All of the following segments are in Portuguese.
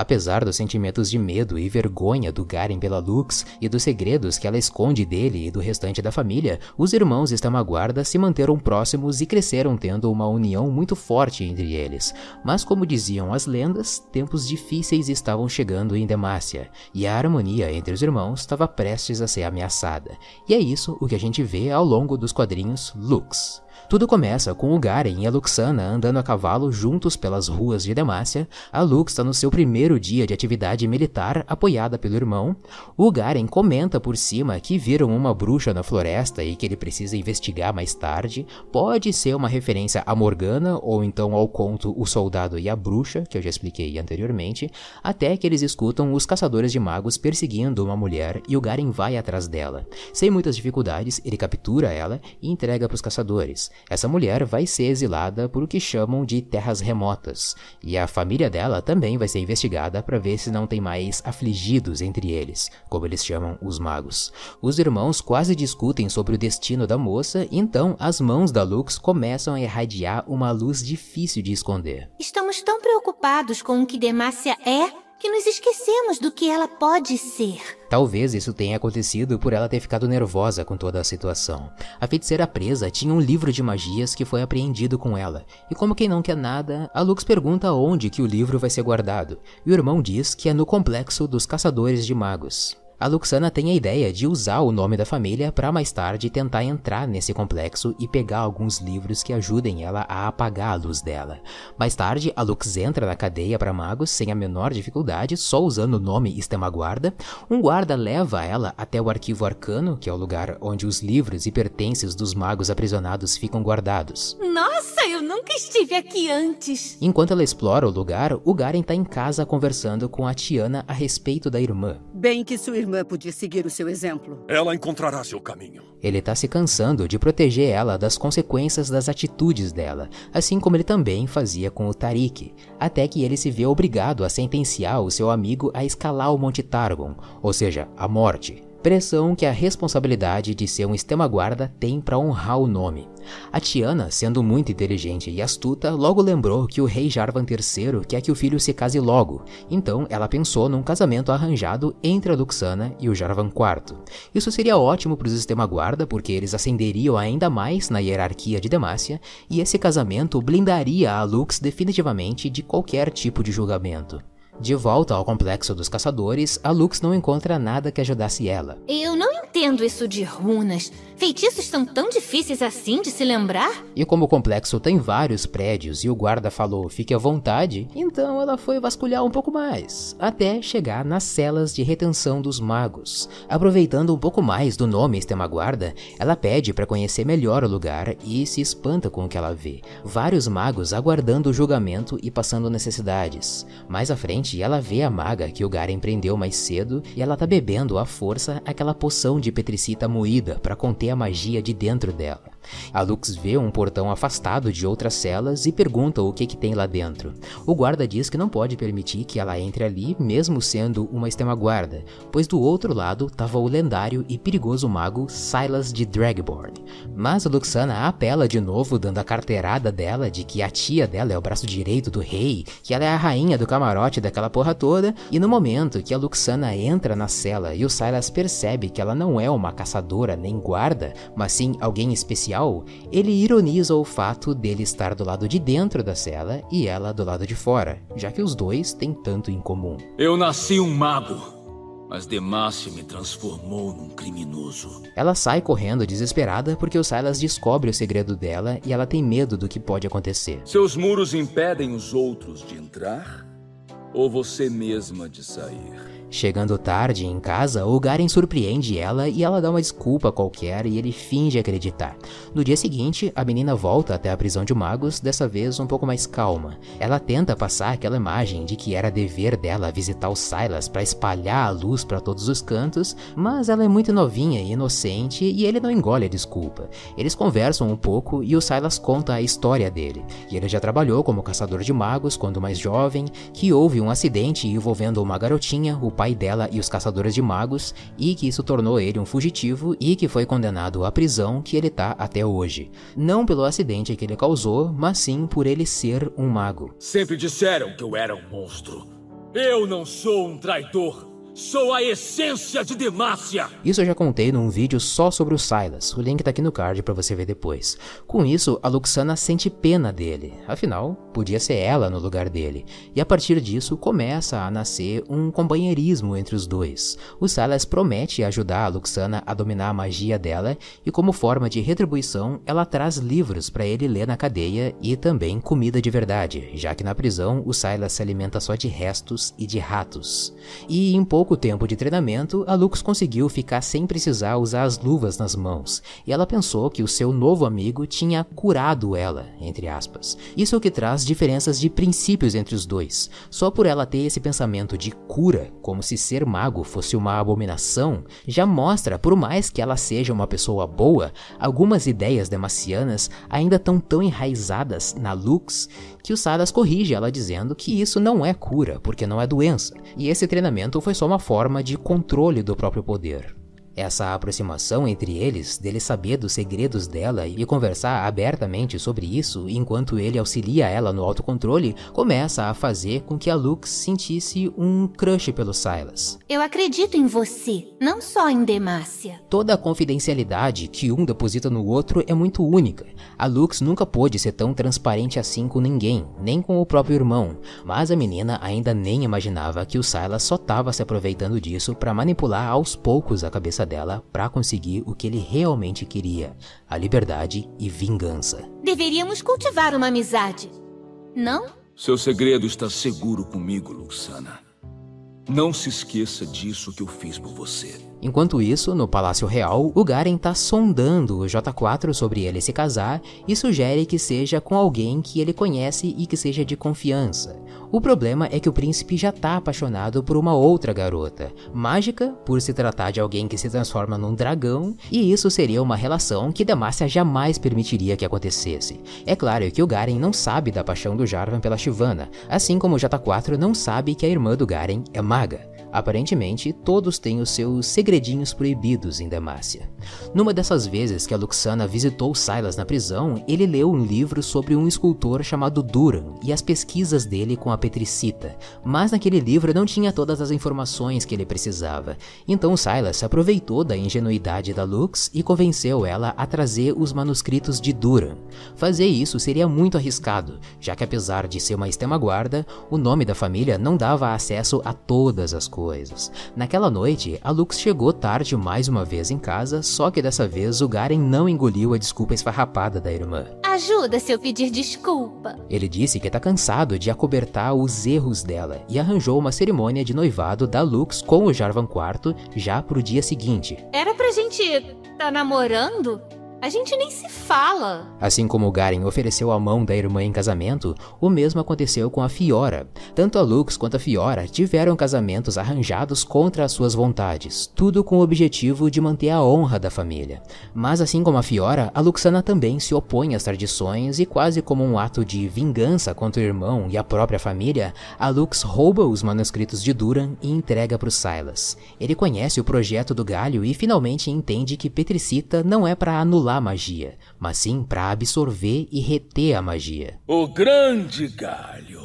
Apesar dos sentimentos de medo e vergonha do Garen pela Lux e dos segredos que ela esconde dele e do restante da família, os irmãos Estamaguarda se manteram próximos e cresceram tendo uma união muito forte entre eles. Mas como diziam as lendas, tempos difíceis estavam chegando em Demacia, e a harmonia entre os irmãos estava prestes a ser ameaçada. E é isso o que a gente vê ao longo dos quadrinhos Lux. Tudo começa com o Garen e a Luxana andando a cavalo juntos pelas ruas de Demacia. A Lux está no seu primeiro dia de atividade militar, apoiada pelo irmão. O Garen comenta por cima que viram uma bruxa na floresta e que ele precisa investigar mais tarde. Pode ser uma referência a Morgana ou então ao conto O Soldado e a Bruxa, que eu já expliquei anteriormente, até que eles escutam os caçadores de magos perseguindo uma mulher e o Garen vai atrás dela. Sem muitas dificuldades, ele captura ela e entrega para os caçadores. Essa mulher vai ser exilada por o que chamam de terras remotas, e a família dela também vai ser investigada para ver se não tem mais afligidos entre eles, como eles chamam os magos. Os irmãos quase discutem sobre o destino da moça, então as mãos da Lux começam a irradiar uma luz difícil de esconder. Estamos tão preocupados com o que Demácia é que nos esquecemos do que ela pode ser. Talvez isso tenha acontecido por ela ter ficado nervosa com toda a situação. A feiticeira presa tinha um livro de magias que foi apreendido com ela, e como quem não quer nada, a Lux pergunta onde que o livro vai ser guardado, e o irmão diz que é no complexo dos caçadores de magos. A Luxana tem a ideia de usar o nome da família para mais tarde tentar entrar nesse complexo e pegar alguns livros que ajudem ela a apagar a luz dela. Mais tarde, a Lux entra na cadeia para magos sem a menor dificuldade, só usando o nome Estemaguarda. Um guarda leva ela até o arquivo arcano, que é o lugar onde os livros e pertences dos magos aprisionados ficam guardados. Nossa, eu nunca estive aqui antes! Enquanto ela explora o lugar, o Garen está em casa conversando com a Tiana a respeito da irmã. Bem que sua irmã podia seguir o seu exemplo. Ela encontrará seu caminho. Ele tá se cansando de proteger ela das consequências das atitudes dela, assim como ele também fazia com o Tarik, até que ele se vê obrigado a sentenciar o seu amigo a escalar o Monte Targon, ou seja, a morte. Pressão que a responsabilidade de ser um Estema-Guarda tem para honrar o nome. A Tiana, sendo muito inteligente e astuta, logo lembrou que o rei Jarvan III quer que o filho se case logo, então ela pensou num casamento arranjado entre a Luxana e o Jarvan IV. Isso seria ótimo para os Estema-Guarda, porque eles ascenderiam ainda mais na hierarquia de Demacia, e esse casamento blindaria a Lux definitivamente de qualquer tipo de julgamento. De volta ao complexo dos caçadores, a Lux não encontra nada que ajudasse ela. Eu não entendo isso de runas. Feitiços são tão difíceis assim de se lembrar? E como o complexo tem vários prédios e o guarda falou fique à vontade, então ela foi vasculhar um pouco mais, até chegar nas celas de retenção dos magos. Aproveitando um pouco mais do nome Estemaguarda, ela pede para conhecer melhor o lugar e se espanta com o que ela vê. Vários magos aguardando o julgamento e passando necessidades. Mais à frente, ela vê a maga que o Garen prendeu mais cedo e ela tá bebendo à força aquela poção de petricita moída para conter a magia de dentro dela. A Lux vê um portão afastado de outras celas e pergunta o que, que tem lá dentro. O guarda diz que não pode permitir que ela entre ali, mesmo sendo uma extrema-guarda, pois do outro lado estava o lendário e perigoso mago Silas de Dragborn. Mas a Luxana apela de novo, dando a carteirada dela de que a tia dela é o braço direito do rei, que ela é a rainha do camarote daquela porra toda, e no momento que a Luxana entra na cela e o Silas percebe que ela não é uma caçadora nem guarda, mas sim alguém especial, ele ironiza o fato dele estar do lado de dentro da cela e ela do lado de fora, já que os dois têm tanto em comum. Eu nasci um mago. Mas Demacia me transformou num criminoso. Ela sai correndo desesperada porque o Silas descobre o segredo dela e ela tem medo do que pode acontecer. Seus muros impedem os outros de entrar? Ou você mesma de sair? Chegando tarde em casa, o Garen surpreende ela e ela dá uma desculpa qualquer e ele finge acreditar. No dia seguinte, a menina volta até a prisão de magos, dessa vez um pouco mais calma. Ela tenta passar aquela imagem de que era dever dela visitar o Silas para espalhar a luz para todos os cantos, mas ela é muito novinha e inocente e ele não engole a desculpa. Eles conversam um pouco e o Silas conta a história dele. E ele já trabalhou como caçador de magos quando mais jovem, que houve um acidente envolvendo uma garotinha, o pai dela e os caçadores de magos, e que isso tornou ele um fugitivo e que foi condenado à prisão que ele tá até hoje. Não pelo acidente que ele causou, mas sim por ele ser um mago. Sempre disseram que eu era um monstro. Eu não sou um traidor. Sou a essência de Demacia! Isso eu já contei num vídeo só sobre o Silas, o link tá aqui no card para você ver depois. Com isso, a Luxana sente pena dele, afinal, podia ser ela no lugar dele, e a partir disso começa a nascer um companheirismo entre os dois. O Silas promete ajudar a Luxana a dominar a magia dela, e como forma de retribuição, ela traz livros para ele ler na cadeia e também comida de verdade, já que na prisão o Silas se alimenta só de restos e de ratos. E em pouco pouco tempo de treinamento, a Lux conseguiu ficar sem precisar usar as luvas nas mãos, e ela pensou que o seu novo amigo tinha curado ela, entre aspas. Isso é o que traz diferenças de princípios entre os dois. Só por ela ter esse pensamento de cura, como se ser mago fosse uma abominação, já mostra, por mais que ela seja uma pessoa boa, algumas ideias demacianas ainda estão tão enraizadas na Lux que o Saras corrige ela dizendo que isso não é cura, porque não é doença, e esse treinamento foi só uma forma de controle do próprio poder. Essa aproximação entre eles, dele saber dos segredos dela e conversar abertamente sobre isso enquanto ele auxilia ela no autocontrole, começa a fazer com que a Lux sentisse um crush pelo Silas. Eu acredito em você, não só em Demácia. Toda a confidencialidade que um deposita no outro é muito única. A Lux nunca pôde ser tão transparente assim com ninguém, nem com o próprio irmão, mas a menina ainda nem imaginava que o Silas só estava se aproveitando disso para manipular aos poucos a cabeça dela para conseguir o que ele realmente queria: a liberdade e vingança. Deveríamos cultivar uma amizade, não? Seu segredo está seguro comigo, Luxana. Não se esqueça disso que eu fiz por você. Enquanto isso, no Palácio Real, o Garen tá sondando o J4 sobre ele se casar e sugere que seja com alguém que ele conhece e que seja de confiança. O problema é que o príncipe já tá apaixonado por uma outra garota, mágica por se tratar de alguém que se transforma num dragão, e isso seria uma relação que Demacia jamais permitiria que acontecesse. É claro que o Garen não sabe da paixão do Jarvan pela Shyvana, assim como o J4 não sabe que a irmã do Garen é maga. Aparentemente, todos têm os seus segredinhos proibidos em Demacia. Numa dessas vezes que a Luxana visitou Silas na prisão, ele leu um livro sobre um escultor chamado Duran e as pesquisas dele com a Petricita, mas naquele livro não tinha todas as informações que ele precisava. Então Silas aproveitou da ingenuidade da Lux e convenceu ela a trazer os manuscritos de Duran. Fazer isso seria muito arriscado, já que apesar de ser uma extrema-guarda, o nome da família não dava acesso a todas as coisas coisas. Naquela noite, a Lux chegou tarde mais uma vez em casa, só que dessa vez o Garen não engoliu a desculpa esfarrapada da irmã. Ajuda se eu pedir desculpa. Ele disse que tá cansado de acobertar os erros dela e arranjou uma cerimônia de noivado da Lux com o Jarvan IV já pro dia seguinte. Era pra gente tá namorando? A gente nem se fala. Assim como Garen ofereceu a mão da irmã em casamento, o mesmo aconteceu com a Fiora. Tanto a Lux quanto a Fiora tiveram casamentos arranjados contra as suas vontades, tudo com o objetivo de manter a honra da família. Mas assim como a Fiora, a Luxana também se opõe às tradições e quase como um ato de vingança contra o irmão e a própria família, a Lux rouba os manuscritos de Duran e entrega para o Silas. Ele conhece o projeto do Galho e finalmente entende que Petricita não é para anular a magia, mas sim para absorver e reter a magia. O grande galho.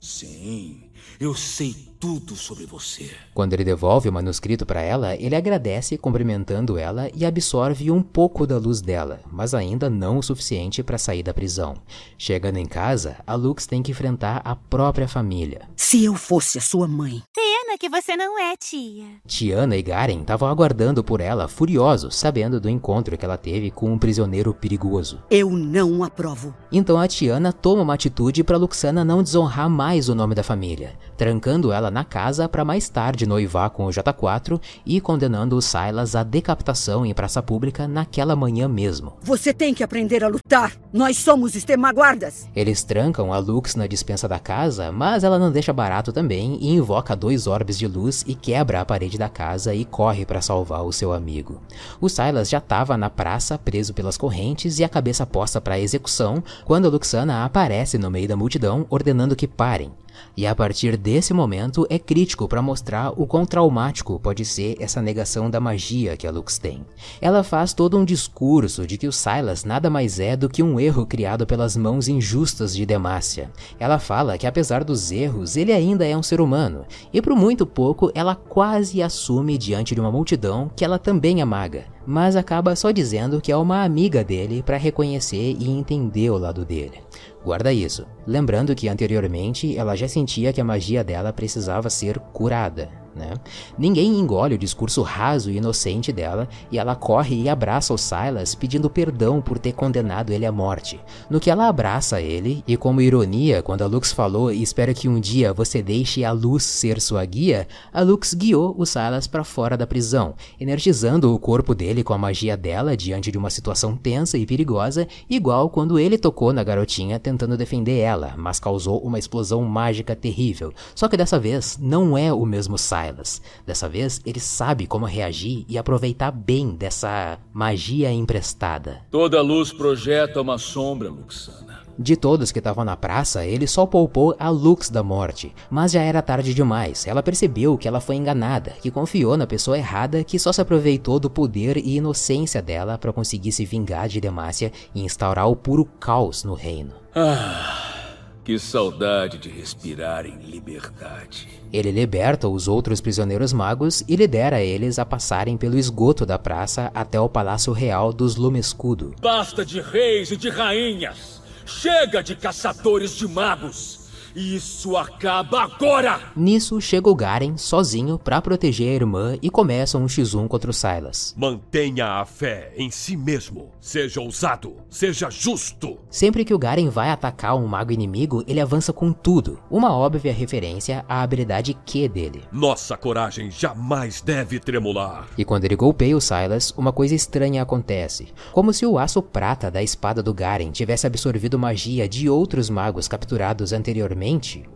Sim, eu sei tudo sobre você. Quando ele devolve o manuscrito para ela, ele agradece cumprimentando ela e absorve um pouco da luz dela, mas ainda não o suficiente para sair da prisão. Chegando em casa, a Lux tem que enfrentar a própria família. Se eu fosse a sua mãe. Pena que você não é, tia. Tiana e Garen estavam aguardando por ela, furiosos, sabendo do encontro que ela teve com um prisioneiro perigoso. Eu não aprovo. Então a Tiana toma uma atitude para Luxana não desonrar mais o nome da família, trancando ela na casa para mais tarde noivar com o J4 e condenando o Silas à decapitação em praça pública naquela manhã mesmo. Você tem que aprender a lutar. Nós somos extremaguardas. Eles trancam a Lux na dispensa da casa, mas ela não deixa barato também e invoca dois orbes de luz e quebra a parede da casa e corre para salvar o seu amigo. O Silas já estava na praça preso pelas correntes e a cabeça posta para execução quando Luxana aparece no meio da multidão ordenando que parem. E a partir desse momento é crítico para mostrar o quão traumático pode ser essa negação da magia que a Lux tem. Ela faz todo um discurso de que o Silas nada mais é do que um erro criado pelas mãos injustas de Demacia. Ela fala que apesar dos erros, ele ainda é um ser humano, e por muito pouco ela quase assume diante de uma multidão que ela também é maga, mas acaba só dizendo que é uma amiga dele para reconhecer e entender o lado dele. Guarda isso, lembrando que anteriormente ela já sentia que a magia dela precisava ser curada. Né? Ninguém engole o discurso raso e inocente dela e ela corre e abraça o Silas pedindo perdão por ter condenado ele à morte. No que ela abraça ele, e como ironia, quando a Lux falou e espera que um dia você deixe a luz ser sua guia, a Lux guiou o Silas para fora da prisão, energizando o corpo dele com a magia dela diante de uma situação tensa e perigosa, igual quando ele tocou na garotinha tentando defender ela, mas causou uma explosão mágica terrível. Só que dessa vez não é o mesmo Silas Silas. Dessa vez, ele sabe como reagir e aproveitar bem dessa magia emprestada. Toda luz projeta uma sombra, Luxana. De todos que estavam na praça, ele só poupou a Lux da morte, mas já era tarde demais. Ela percebeu que ela foi enganada, que confiou na pessoa errada, que só se aproveitou do poder e inocência dela para conseguir se vingar de Demacia e instaurar o puro caos no reino. Ah. Que saudade de respirar em liberdade. Ele liberta os outros prisioneiros magos e lidera eles a passarem pelo esgoto da praça até o Palácio Real dos Lumescudo. Basta de reis e de rainhas! Chega de caçadores de magos! Isso acaba agora! Nisso chega o Garen sozinho para proteger a irmã e começa um x1 contra o Silas. Mantenha a fé em si mesmo. Seja ousado, seja justo. Sempre que o Garen vai atacar um mago inimigo, ele avança com tudo. Uma óbvia referência à habilidade Q dele. Nossa coragem jamais deve tremular. E quando ele golpeia o Silas, uma coisa estranha acontece. Como se o aço prata da espada do Garen tivesse absorvido magia de outros magos capturados anteriormente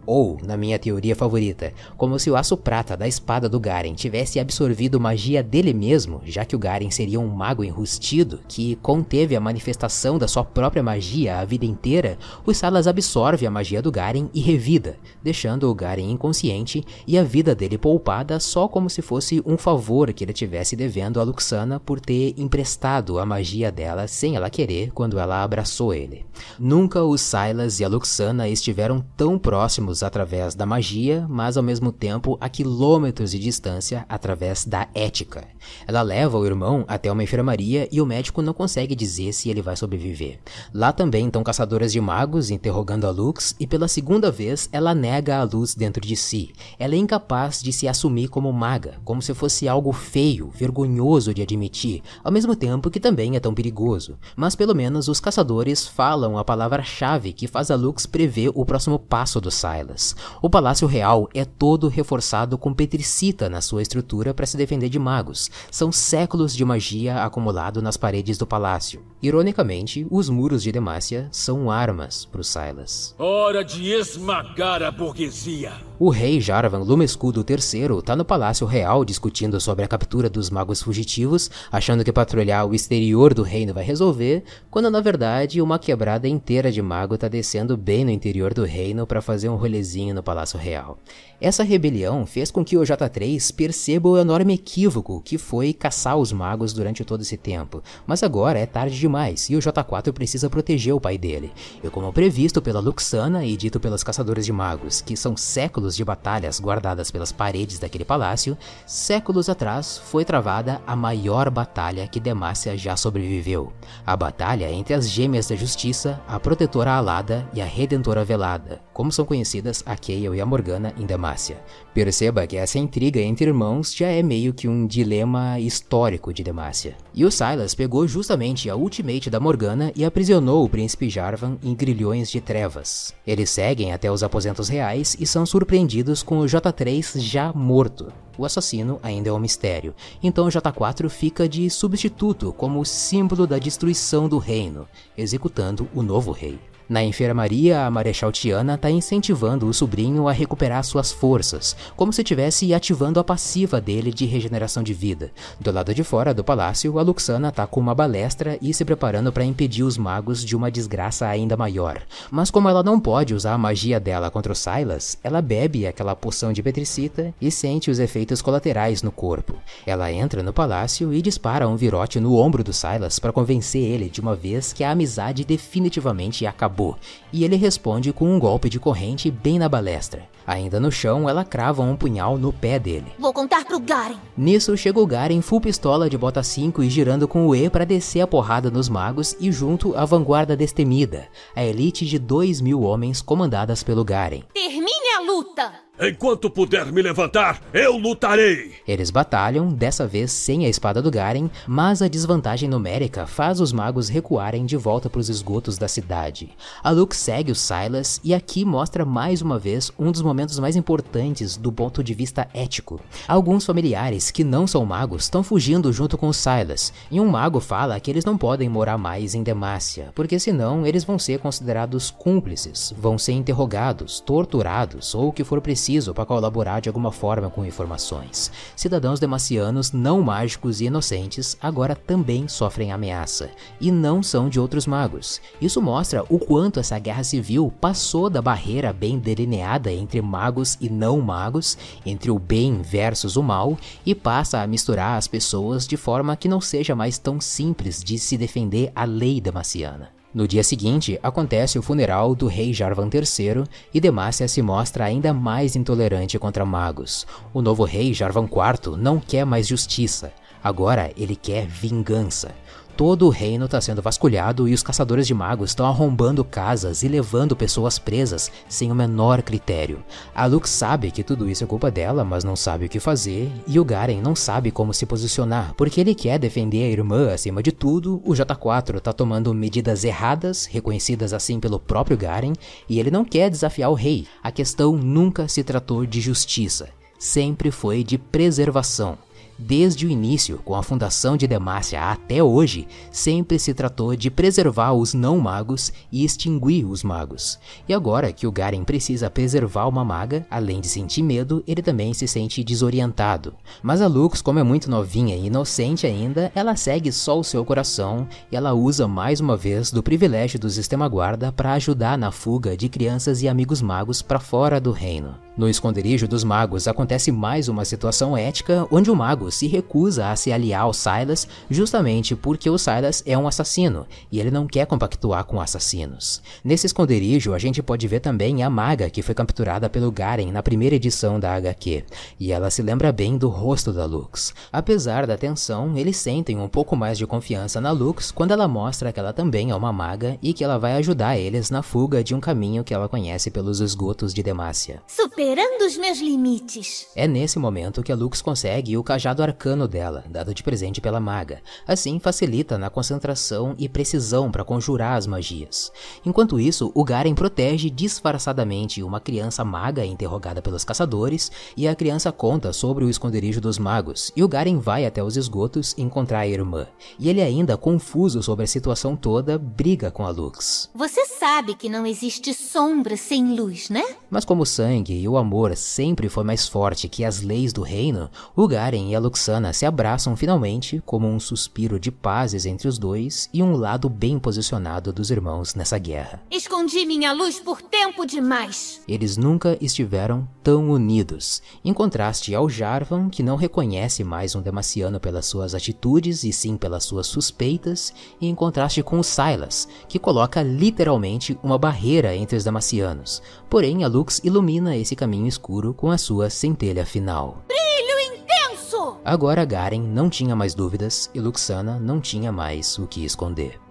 ou, na minha teoria favorita, como se o aço prata da espada do Garen tivesse absorvido magia dele mesmo, já que o Garen seria um mago enrustido que conteve a manifestação da sua própria magia a vida inteira, o Salas absorve a magia do Garen e revida, deixando o Garen inconsciente e a vida dele poupada só como se fosse um favor que ele tivesse devendo a Luxana por ter emprestado a magia dela sem ela querer quando ela abraçou ele. Nunca o Silas e a Luxana estiveram tão próximos através da magia, mas ao mesmo tempo a quilômetros de distância através da ética. Ela leva o irmão até uma enfermaria e o médico não consegue dizer se ele vai sobreviver. Lá também estão caçadoras de magos interrogando a Lux e pela segunda vez ela nega a luz dentro de si. Ela é incapaz de se assumir como maga, como se fosse algo feio, vergonhoso de admitir, ao mesmo tempo que também é tão perigoso. Mas pelo menos os caçadores falam a palavra-chave que faz a Lux prever o próximo passo palácio do Silas. O Palácio Real é todo reforçado com petricita na sua estrutura para se defender de magos. São séculos de magia acumulado nas paredes do palácio. Ironicamente, os muros de Demacia são armas para o Silas. Hora de esmagar a burguesia! O rei Jarvan Lumescudo III está no Palácio Real discutindo sobre a captura dos magos fugitivos, achando que patrulhar o exterior do reino vai resolver, quando na verdade uma quebrada inteira de mago está descendo bem no interior do reino para fazer um rolezinho no Palácio Real. Essa rebelião fez com que o J3 perceba o enorme equívoco que foi caçar os magos durante todo esse tempo, mas agora é tarde demais e o J4 precisa proteger o pai dele. E como previsto pela Luxana e dito pelos caçadores de magos, que são séculos de batalhas guardadas pelas paredes daquele palácio, séculos atrás foi travada a maior batalha que Demacia já sobreviveu. A batalha entre as Gêmeas da Justiça, a Protetora Alada e a Redentora Velada, como são conhecidas a Kayle e a Morgana em Demacia. Demacia. Perceba que essa intriga entre irmãos já é meio que um dilema histórico de Demacia. E o Silas pegou justamente a ultimate da Morgana e aprisionou o príncipe Jarvan em grilhões de trevas. Eles seguem até os aposentos reais e são surpreendidos com o J3 já morto. O assassino ainda é um mistério, então J4 fica de substituto como símbolo da destruição do reino, executando o novo rei. Na enfermaria, a Marechal Tiana está incentivando o sobrinho a recuperar suas forças, como se estivesse ativando a passiva dele de regeneração de vida. Do lado de fora do palácio, a Luxana está com uma balestra e se preparando para impedir os magos de uma desgraça ainda maior. Mas como ela não pode usar a magia dela contra o Silas, ela bebe aquela poção de petricita e sente os efeitos colaterais no corpo. Ela entra no palácio e dispara um virote no ombro do Silas para convencer ele de uma vez que a amizade definitivamente acabou acabou, e ele responde com um golpe de corrente bem na balestra. Ainda no chão, ela crava um punhal no pé dele. Vou contar pro Garen. Nisso, chega o Garen full pistola de bota 5 e girando com o E para descer a porrada nos magos e junto a vanguarda destemida, a elite de 2 mil homens comandadas pelo Garen. Termine a luta! Enquanto puder me levantar, eu lutarei! Eles batalham, dessa vez sem a espada do Garen, mas a desvantagem numérica faz os magos recuarem de volta para os esgotos da cidade. A Luke segue o Silas e aqui mostra mais uma vez um dos momentos mais importantes do ponto de vista ético. Alguns familiares que não são magos estão fugindo junto com o Silas, e um mago fala que eles não podem morar mais em Demacia, porque senão eles vão ser considerados cúmplices, vão ser interrogados, torturados ou o que for preciso preciso para colaborar de alguma forma com informações. Cidadãos demacianos não mágicos e inocentes agora também sofrem ameaça, e não são de outros magos. Isso mostra o quanto essa guerra civil passou da barreira bem delineada entre magos e não magos, entre o bem versus o mal, e passa a misturar as pessoas de forma que não seja mais tão simples de se defender a lei demaciana. No dia seguinte, acontece o funeral do rei Jarvan III e Demacia se mostra ainda mais intolerante contra magos. O novo rei Jarvan IV não quer mais justiça, agora ele quer vingança. Todo o reino está sendo vasculhado e os caçadores de magos estão arrombando casas e levando pessoas presas sem o menor critério. A Lux sabe que tudo isso é culpa dela, mas não sabe o que fazer, e o Garen não sabe como se posicionar, porque ele quer defender a irmã acima de tudo. O J4 está tomando medidas erradas, reconhecidas assim pelo próprio Garen, e ele não quer desafiar o rei. A questão nunca se tratou de justiça, sempre foi de preservação. Desde o início, com a fundação de Demacia até hoje, sempre se tratou de preservar os não-magos e extinguir os magos. E agora que o Garen precisa preservar uma maga, além de sentir medo, ele também se sente desorientado. Mas a Lux, como é muito novinha e inocente ainda, ela segue só o seu coração e ela usa mais uma vez do privilégio do sistema guarda para ajudar na fuga de crianças e amigos magos para fora do reino. No esconderijo dos magos acontece mais uma situação ética onde o mago se recusa a se aliar ao Silas justamente porque o Silas é um assassino e ele não quer compactuar com assassinos. Nesse esconderijo a gente pode ver também a maga que foi capturada pelo Garen na primeira edição da HQ e ela se lembra bem do rosto da Lux. Apesar da tensão, eles sentem um pouco mais de confiança na Lux quando ela mostra que ela também é uma maga e que ela vai ajudar eles na fuga de um caminho que ela conhece pelos esgotos de Demacia. Super superando os meus limites. É nesse momento que a Lux consegue o cajado arcano dela, dado de presente pela maga. Assim, facilita na concentração e precisão para conjurar as magias. Enquanto isso, o Garen protege disfarçadamente uma criança maga interrogada pelos caçadores, e a criança conta sobre o esconderijo dos magos, e o Garen vai até os esgotos encontrar a irmã. E ele ainda, confuso sobre a situação toda, briga com a Lux. Você sabe que não existe sombra sem luz, né? Mas como o sangue e o o amor sempre foi mais forte que as leis do reino, o Garen e a Luxana se abraçam finalmente como um suspiro de pazes entre os dois e um lado bem posicionado dos irmãos nessa guerra. Escondi minha luz por tempo demais. Eles nunca estiveram tão unidos, em contraste ao Jarvan, que não reconhece mais um Demaciano pelas suas atitudes e sim pelas suas suspeitas, e em contraste com o Silas, que coloca literalmente uma barreira entre os Demacianos. Porém, a Lux ilumina esse caminho caminho escuro com a sua centelha final. Brilho intenso! Agora Garen não tinha mais dúvidas e Luxana não tinha mais o que esconder.